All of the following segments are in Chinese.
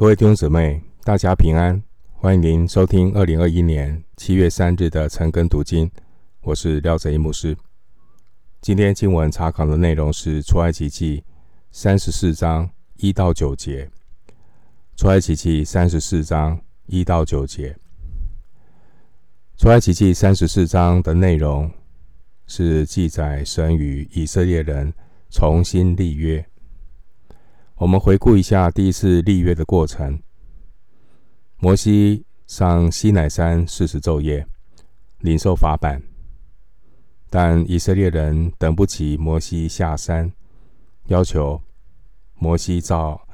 各位弟兄姊妹，大家平安，欢迎您收听二零二一年七月三日的晨更读经。我是廖泽一牧师。今天经文查考的内容是出埃及记三十四章一到九节。出埃及记三十四章一到九节。出埃及记三十四章的内容是记载神与以色列人重新立约。我们回顾一下第一次立约的过程。摩西上西乃山四十昼夜，领受法版，但以色列人等不起摩西下山，要求摩西造，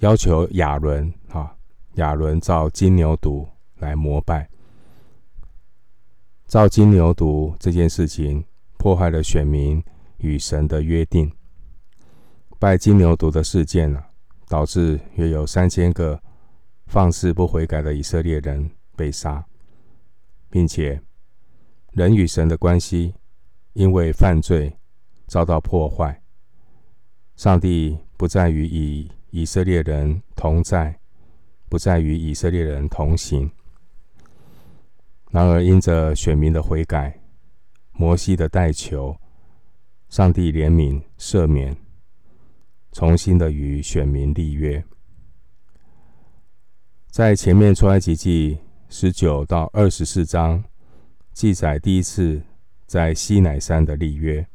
要求亚伦啊，亚伦造金牛犊来膜拜。造金牛犊这件事情破坏了选民与神的约定。拜金牛犊的事件呢，导致约有三千个放肆不悔改的以色列人被杀，并且人与神的关系因为犯罪遭到破坏。上帝不再与以以色列人同在，不再与以色列人同行。然而，因着选民的悔改，摩西的代求，上帝怜悯赦免。重新的与选民立约，在前面出埃及记十九到二十四章记载第一次在西乃山的立约。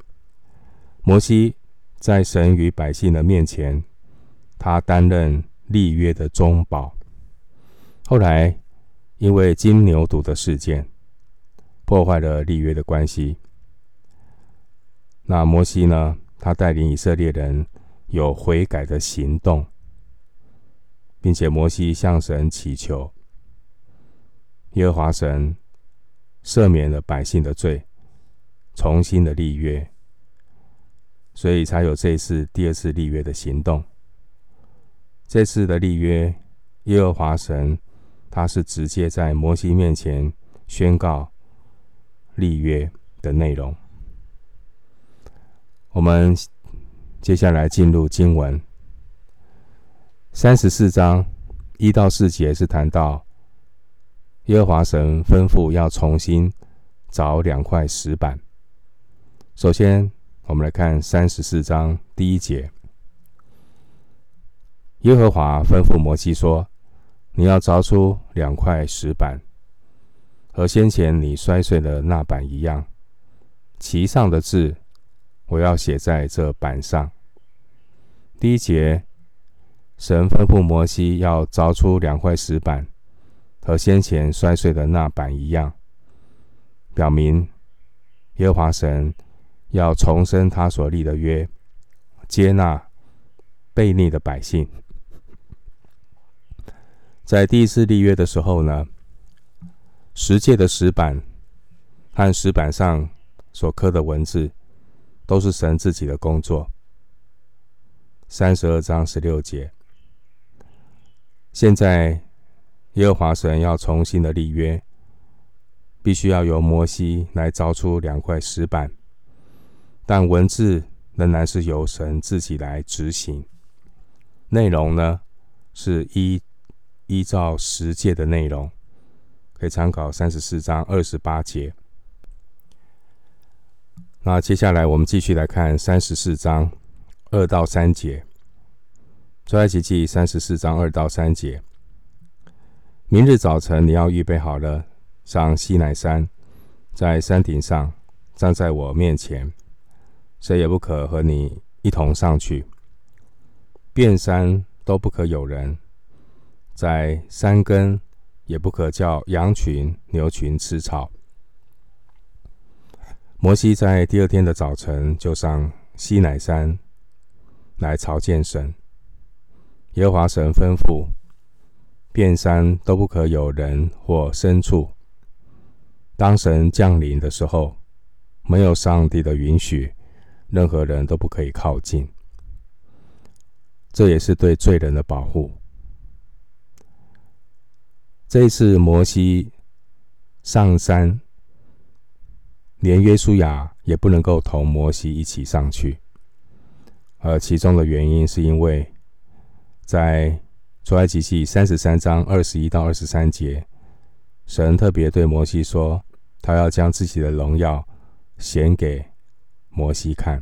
摩西在神与百姓的面前，他担任立约的中保。后来因为金牛犊的事件，破坏了立约的关系。那摩西呢？他带领以色列人。有悔改的行动，并且摩西向神祈求，耶和华神赦免了百姓的罪，重新的立约，所以才有这次第二次立约的行动。这次的立约，耶和华神他是直接在摩西面前宣告立约的内容。我们。接下来进入经文，三十四章一到四节是谈到耶和华神吩咐要重新凿两块石板。首先，我们来看三十四章第一节：耶和华吩咐摩西说：“你要凿出两块石板，和先前你摔碎的那板一样，其上的字。”我要写在这板上。第一节，神吩咐摩西要凿出两块石板，和先前摔碎的那板一样，表明耶和华神要重申他所立的约，接纳悖逆的百姓。在第一次立约的时候呢，十诫的石板和石板上所刻的文字。都是神自己的工作。三十二章十六节，现在耶和华神要重新的立约，必须要由摩西来凿出两块石板，但文字仍然是由神自己来执行。内容呢，是依依照十诫的内容，可以参考三十四章二十八节。那接下来我们继续来看三十四章二到三节，出埃及记三十四章二到三节。明日早晨你要预备好了，上西乃山，在山顶上站在我面前，谁也不可和你一同上去，遍山都不可有人，在山根也不可叫羊群、牛群吃草。摩西在第二天的早晨就上西乃山来朝见神。耶和华神吩咐，遍山都不可有人或牲畜。当神降临的时候，没有上帝的允许，任何人都不可以靠近。这也是对罪人的保护。这一次摩西上山。连约书亚也不能够同摩西一起上去，而其中的原因是因为，在出埃及记三十三章二十一到二十三节，神特别对摩西说，他要将自己的荣耀显给摩西看。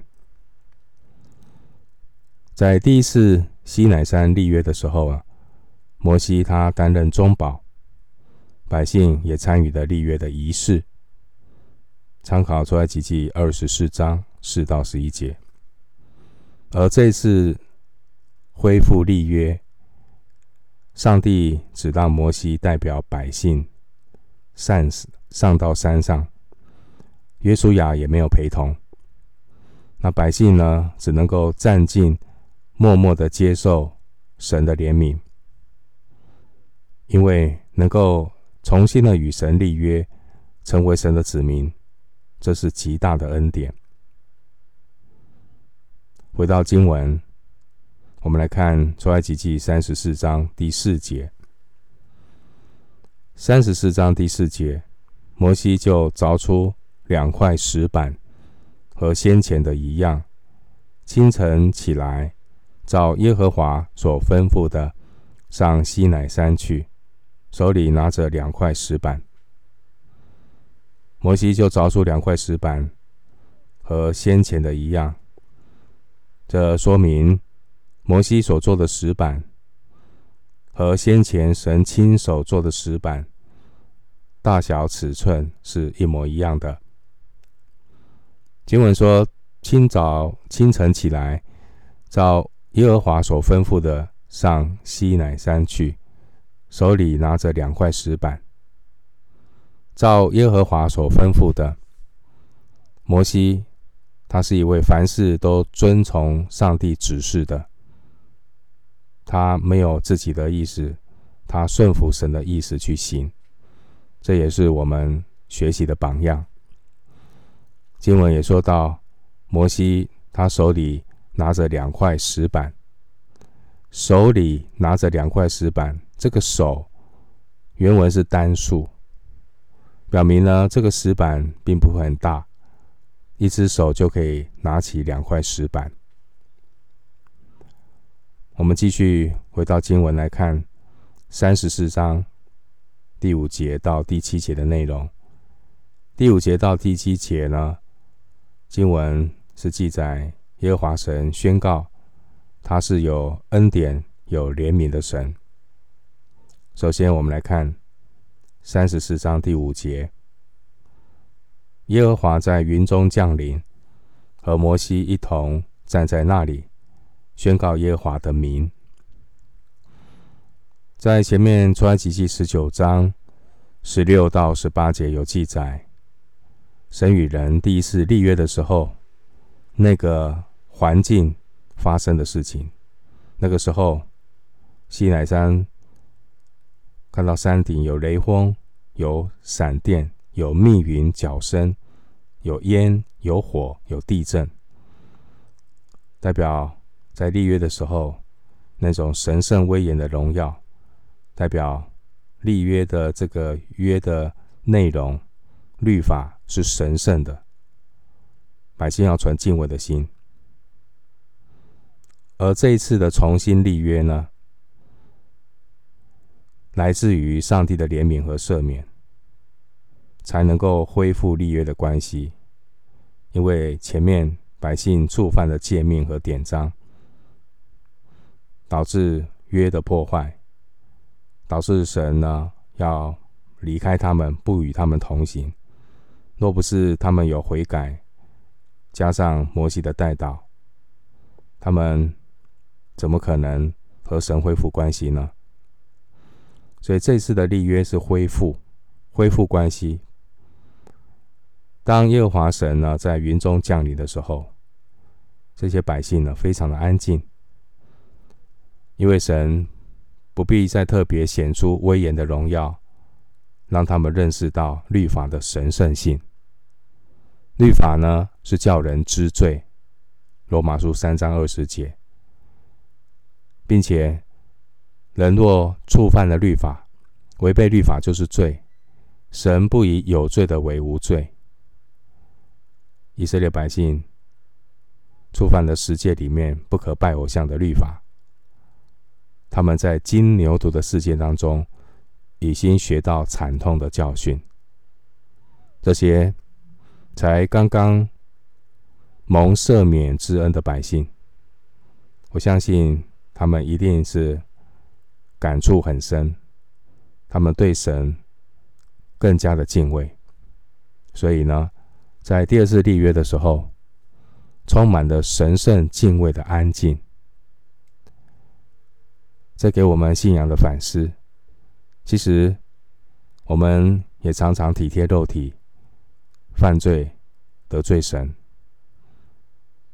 在第一次西乃山立约的时候啊，摩西他担任中保，百姓也参与了立约的仪式。参考出埃及记二十四章四到十一节。而这次恢复立约，上帝只让摩西代表百姓上上到山上，约书亚也没有陪同。那百姓呢，只能够站静，默默的接受神的怜悯，因为能够重新的与神立约，成为神的子民，这是极大的恩典。回到经文，我们来看出埃及记三十四章第四节。三十四章第四节，摩西就凿出两块石板，和先前的一样，清晨起来，照耶和华所吩咐的，上西乃山去，手里拿着两块石板。摩西就凿出两块石板，和先前的一样。这说明摩西所做的石板和先前神亲手做的石板大小尺寸是一模一样的。经文说：“清早清晨起来，照耶和华所吩咐的，上西乃山去，手里拿着两块石板。照耶和华所吩咐的，摩西。”他是一位凡事都遵从上帝指示的，他没有自己的意思，他顺服神的意思去行，这也是我们学习的榜样。经文也说到，摩西他手里拿着两块石板，手里拿着两块石板，这个手原文是单数，表明呢这个石板并不会很大。一只手就可以拿起两块石板。我们继续回到经文来看三十四章第五节到第七节的内容。第五节到第七节呢，经文是记载耶和华神宣告他是有恩典、有怜悯的神。首先，我们来看三十四章第五节。耶和华在云中降临，和摩西一同站在那里，宣告耶和华的名。在前面出埃及记十九章十六到十八节有记载，神与人第一次立约的时候，那个环境发生的事情。那个时候，西乃山看到山顶有雷轰，有闪电。有密云角声，有烟，有火，有地震，代表在立约的时候那种神圣威严的荣耀，代表立约的这个约的内容、律法是神圣的，百姓要存敬畏的心。而这一次的重新立约呢，来自于上帝的怜悯和赦免。才能够恢复立约的关系，因为前面百姓触犯了诫命和典章，导致约的破坏，导致神呢要离开他们，不与他们同行。若不是他们有悔改，加上摩西的代祷，他们怎么可能和神恢复关系呢？所以这次的立约是恢复，恢复关系。当耶和华神呢在云中降临的时候，这些百姓呢非常的安静，因为神不必再特别显出威严的荣耀，让他们认识到律法的神圣性。律法呢是叫人知罪，罗马书三章二十节，并且人若触犯了律法，违背律法就是罪，神不以有罪的为无罪。以色列百姓触犯了十诫里面不可拜偶像的律法，他们在金牛犊的事件当中，已经学到惨痛的教训。这些才刚刚蒙赦免之恩的百姓，我相信他们一定是感触很深，他们对神更加的敬畏。所以呢，在第二次立约的时候，充满了神圣敬畏的安静。这给我们信仰的反思。其实，我们也常常体贴肉体，犯罪得罪神。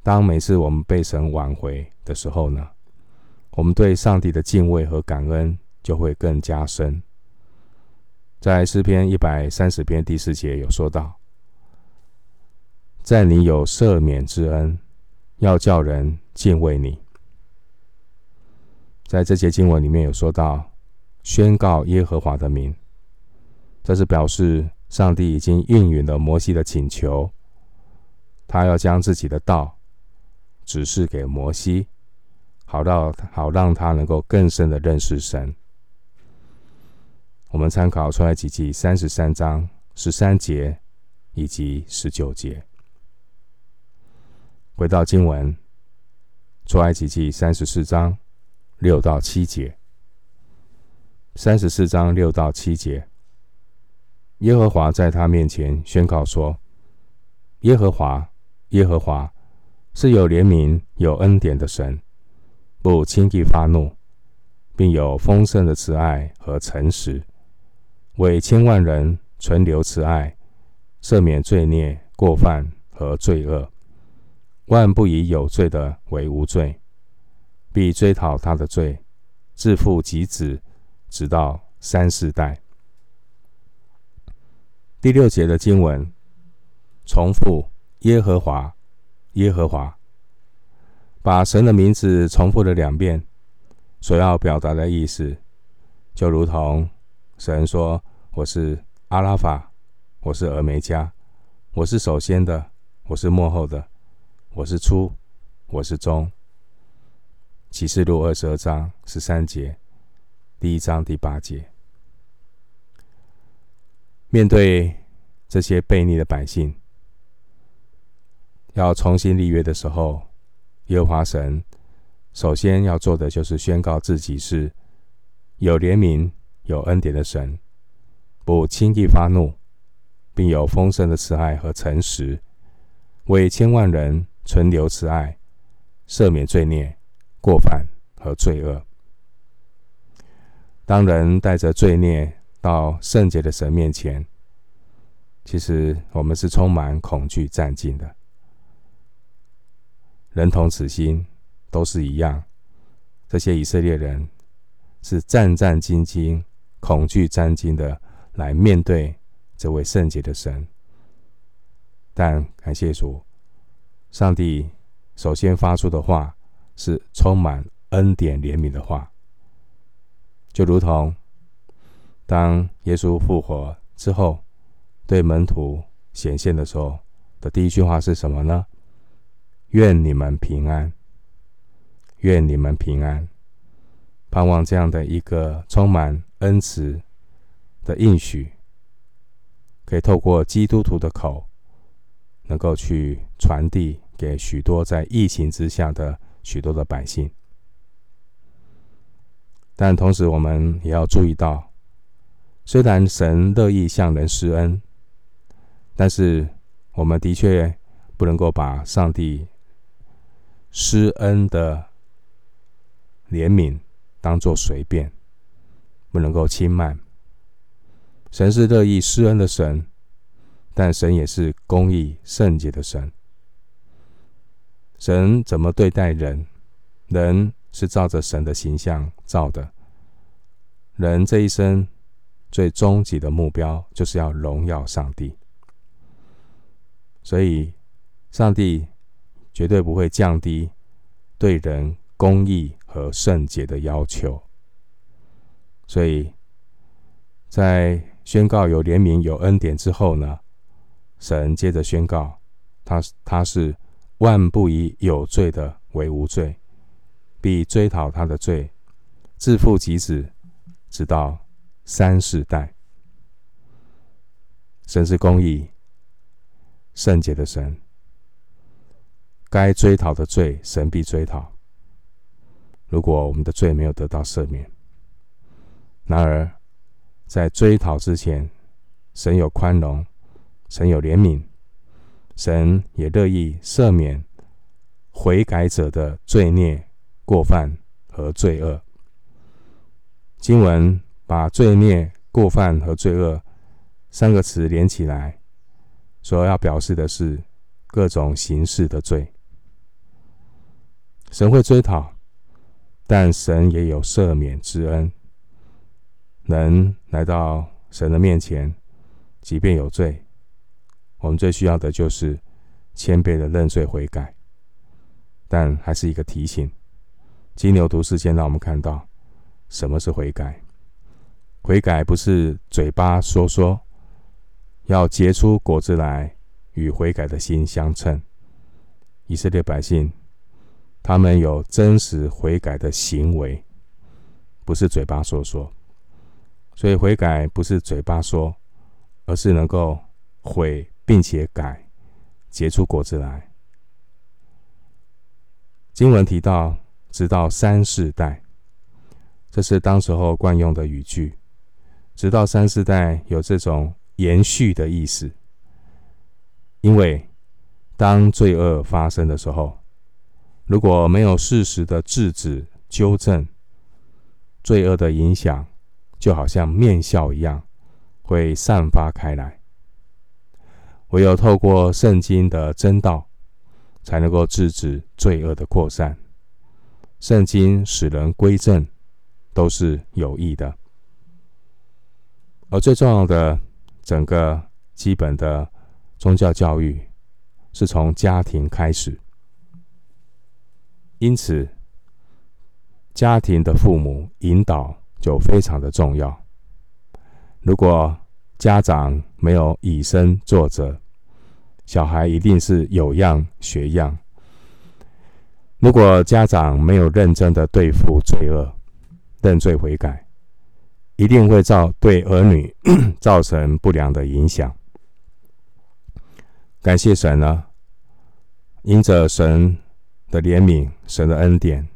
当每次我们被神挽回的时候呢，我们对上帝的敬畏和感恩就会更加深。在诗篇一百三十篇第四节有说到，在你有赦免之恩，要叫人敬畏你。在这节经文里面有说到，宣告耶和华的名，这是表示上帝已经应允了摩西的请求，他要将自己的道指示给摩西，好让好让他能够更深的认识神。我们参考出埃及记三十三章十三节以及十九节。回到经文，出埃及记三十四章六到七节。三十四章六到七节，耶和华在他面前宣告说：“耶和华，耶和华是有怜悯、有恩典的神，不轻易发怒，并有丰盛的慈爱和诚实。”为千万人存留慈爱，赦免罪孽、过犯和罪恶，万不以有罪的为无罪，必追讨他的罪，自父及子，直到三四代。第六节的经文重复耶和华，耶和华，把神的名字重复了两遍，所要表达的意思，就如同。神说：“我是阿拉法，我是俄梅戛，我是首先的，我是末后的，我是初，我是终。”启示录二十二章十三节，第一章第八节。面对这些悖逆的百姓，要重新立约的时候，耶和华神首先要做的就是宣告自己是有怜悯。有恩典的神，不轻易发怒，并有丰盛的慈爱和诚实，为千万人存留慈爱，赦免罪孽、过犯和罪恶。当人带着罪孽到圣洁的神面前，其实我们是充满恐惧战兢的。人同此心，都是一样。这些以色列人是战战兢兢。恐惧战兢的来面对这位圣洁的神，但感谢主，上帝首先发出的话是充满恩典怜悯的话，就如同当耶稣复活之后对门徒显现的时候的第一句话是什么呢？愿你们平安，愿你们平安。盼望这样的一个充满恩慈的应许，可以透过基督徒的口，能够去传递给许多在疫情之下的许多的百姓。但同时，我们也要注意到，虽然神乐意向人施恩，但是我们的确不能够把上帝施恩的怜悯。当做随便，不能够轻慢。神是乐意施恩的神，但神也是公义圣洁的神。神怎么对待人，人是照着神的形象造的。人这一生最终极的目标，就是要荣耀上帝。所以，上帝绝对不会降低对人公义和圣洁的要求，所以在宣告有怜悯、有恩典之后呢，神接着宣告，他他是万不以有罪的为无罪，必追讨他的罪，自父及子，直到三世代。神是公义、圣洁的神，该追讨的罪，神必追讨。如果我们的罪没有得到赦免，然而在追讨之前，神有宽容，神有怜悯，神也乐意赦免悔改者的罪孽、过犯和罪恶。经文把罪孽、过犯和罪恶三个词连起来，所要表示的是各种形式的罪。神会追讨。但神也有赦免之恩，能来到神的面前，即便有罪，我们最需要的就是谦卑的认罪悔改。但还是一个提醒：金牛犊事件让我们看到什么是悔改。悔改不是嘴巴说说，要结出果子来，与悔改的心相称。以色列百姓。他们有真实悔改的行为，不是嘴巴说说。所以悔改不是嘴巴说，而是能够悔并且改，结出果子来。经文提到，直到三世代，这是当时候惯用的语句。直到三世代有这种延续的意思，因为当罪恶发生的时候。如果没有适时的制止、纠正，罪恶的影响就好像面酵一样，会散发开来。唯有透过圣经的真道，才能够制止罪恶的扩散。圣经使人归正，都是有益的。而最重要的，整个基本的宗教教育，是从家庭开始。因此，家庭的父母引导就非常的重要。如果家长没有以身作则，小孩一定是有样学样。如果家长没有认真的对付罪恶、认罪悔改，一定会造对儿女 造成不良的影响。感谢神呢，因着神。的怜悯，神的恩典，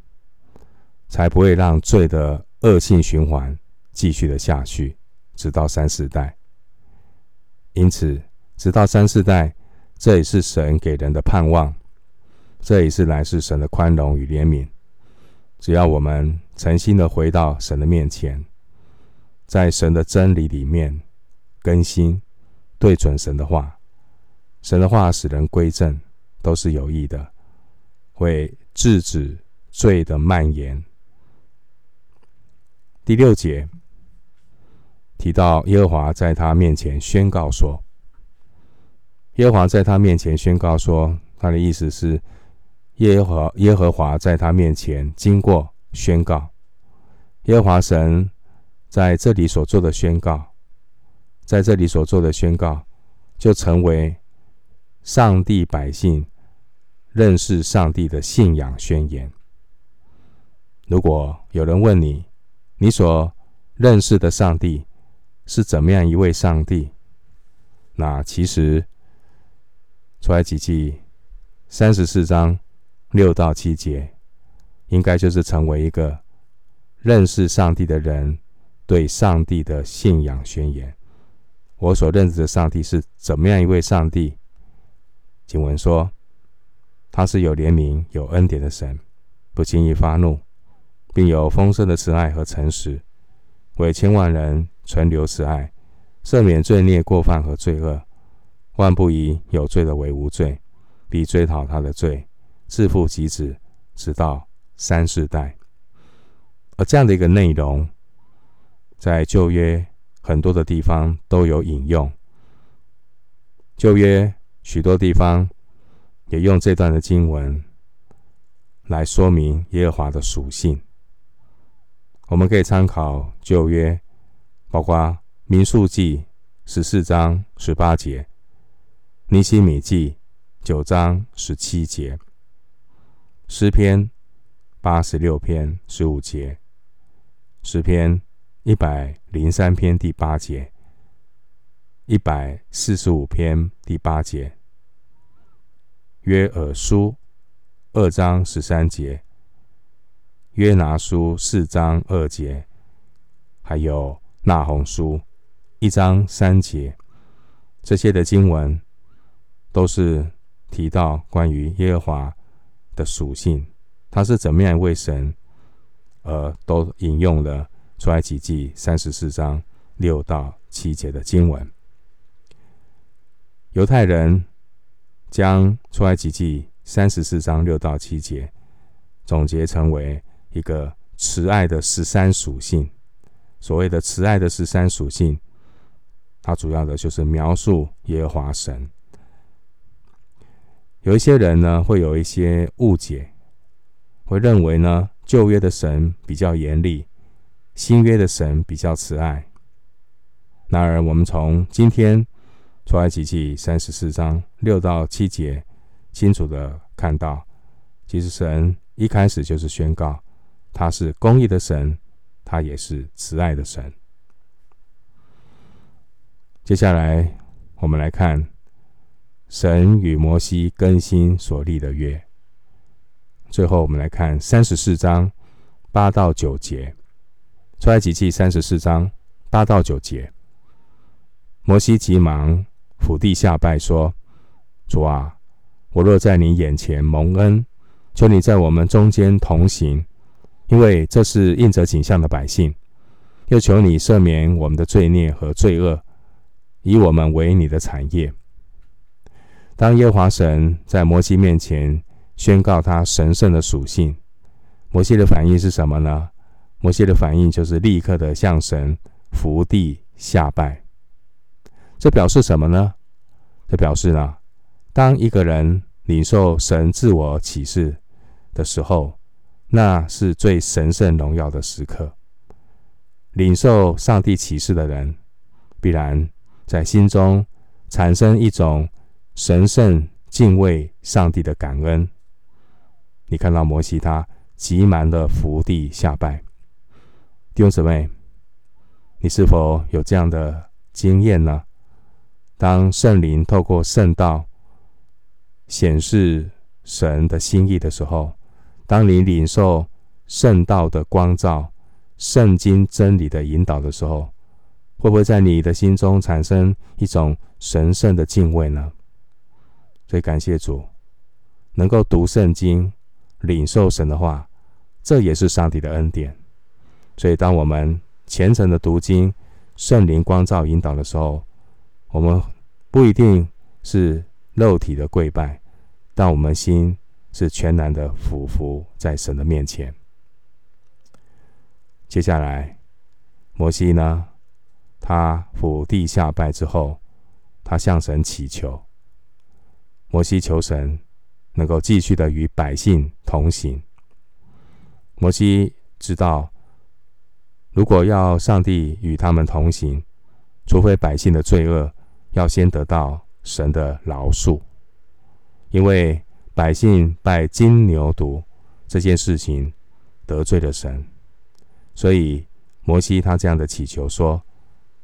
才不会让罪的恶性循环继续的下去，直到三四代。因此，直到三四代，这也是神给人的盼望，这也是来自神的宽容与怜悯。只要我们诚心的回到神的面前，在神的真理里面更新，对准神的话，神的话使人归正，都是有益的。会制止罪的蔓延。第六节提到耶和华在他面前宣告说：“耶和华在他面前宣告说，他的意思是耶和耶和华在他面前经过宣告，耶和华神在这里所做的宣告，在这里所做的宣告，就成为上帝百姓。”认识上帝的信仰宣言。如果有人问你，你所认识的上帝是怎么样一位上帝？那其实出来几记三十四章六到七节，应该就是成为一个认识上帝的人对上帝的信仰宣言。我所认识的上帝是怎么样一位上帝？经文说。他是有怜悯、有恩典的神，不轻易发怒，并有丰盛的慈爱和诚实，为千万人存留慈爱，赦免罪孽、过犯和罪恶，万不以有罪的为无罪，必追讨他的罪，自父及子，直到三世代。而这样的一个内容，在旧约很多的地方都有引用，旧约许多地方。也用这段的经文来说明耶和华的属性。我们可以参考旧约，包括民数记十四章十八节、尼希米记九章十七节、诗篇八十六篇十五节、诗篇一百零三篇第八节，一百四十五篇第八节，约珥书二章十三节，约拿书四章二节，还有那鸿书一章三节，这些的经文都是提到关于耶和华的属性，他是怎么样一位神。呃，都引用了出埃及记三十四章六到七节的经文。犹太人将出埃及记三十四章六到七节总结成为一个慈爱的十三属性。所谓的慈爱的十三属性，它主要的就是描述耶和华神。有一些人呢，会有一些误解，会认为呢。旧约的神比较严厉，新约的神比较慈爱。然而，我们从今天出埃及记三十四章六到七节，清楚的看到，其实神一开始就是宣告，他是公义的神，他也是慈爱的神。接下来，我们来看神与摩西更新所立的约。最后，我们来看三十四章八到九节，出埃及记三十四章八到九节。摩西急忙俯地下拜说：“主啊，我若在你眼前蒙恩，求你在我们中间同行，因为这是印着景象的百姓。又求你赦免我们的罪孽和罪恶，以我们为你的产业。”当耶和华神在摩西面前。宣告他神圣的属性，摩西的反应是什么呢？摩西的反应就是立刻的向神伏地下拜。这表示什么呢？这表示呢，当一个人领受神自我启示的时候，那是最神圣荣耀的时刻。领受上帝启示的人，必然在心中产生一种神圣敬畏上帝的感恩。你看到摩西，他急忙的伏地下拜。弟兄姊妹，你是否有这样的经验呢？当圣灵透过圣道显示神的心意的时候，当你领受圣道的光照、圣经真理的引导的时候，会不会在你的心中产生一种神圣的敬畏呢？所以感谢主，能够读圣经。领受神的话，这也是上帝的恩典。所以，当我们虔诚的读经、圣灵光照引导的时候，我们不一定是肉体的跪拜，但我们心是全然的俯伏在神的面前。接下来，摩西呢，他俯地下拜之后，他向神祈求。摩西求神。能够继续的与百姓同行。摩西知道，如果要上帝与他们同行，除非百姓的罪恶要先得到神的饶恕，因为百姓拜金牛犊这件事情得罪了神，所以摩西他这样的祈求说：“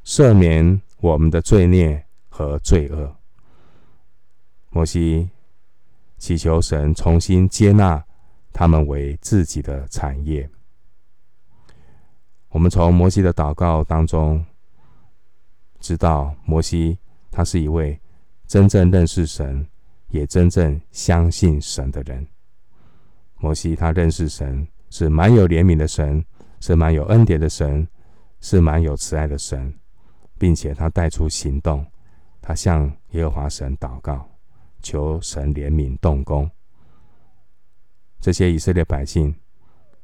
赦免我们的罪孽和罪恶。”摩西。祈求神重新接纳他们为自己的产业。我们从摩西的祷告当中知道，摩西他是一位真正认识神，也真正相信神的人。摩西他认识神是满有怜悯的神，是满有恩典的神，是满有慈爱的神，并且他带出行动，他向耶和华神祷告。求神怜悯动工。这些以色列百姓，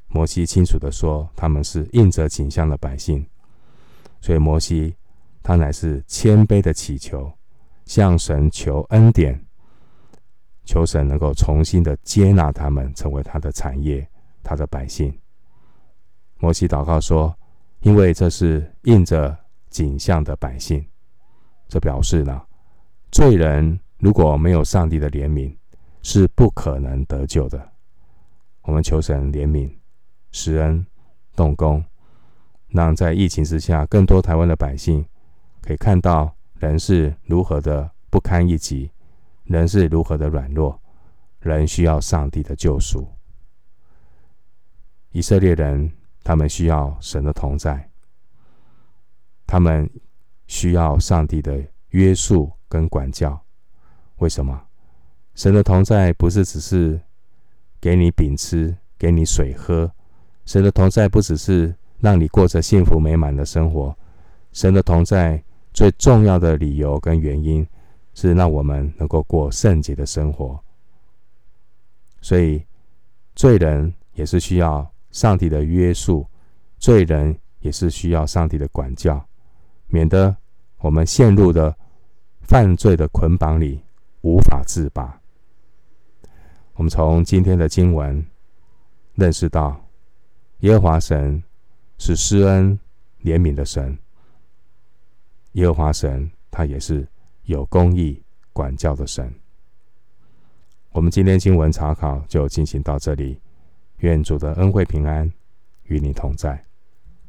摩西清楚地说，他们是印着景象的百姓，所以摩西他乃是谦卑的祈求，向神求恩典，求神能够重新的接纳他们，成为他的产业，他的百姓。摩西祷告说：“因为这是印着景象的百姓，这表示呢，罪人。”如果没有上帝的怜悯，是不可能得救的。我们求神怜悯、施恩、动工，让在疫情之下，更多台湾的百姓可以看到人是如何的不堪一击，人是如何的软弱，人需要上帝的救赎。以色列人，他们需要神的同在，他们需要上帝的约束跟管教。为什么？神的同在不是只是给你饼吃，给你水喝。神的同在不只是让你过着幸福美满的生活，神的同在最重要的理由跟原因是让我们能够过圣洁的生活。所以，罪人也是需要上帝的约束，罪人也是需要上帝的管教，免得我们陷入的犯罪的捆绑里无法自拔。我们从今天的经文认识到。耶和华神是施恩怜悯的神，耶和华神他也是有公义管教的神。我们今天经文查考就进行到这里，愿主的恩惠平安与你同在。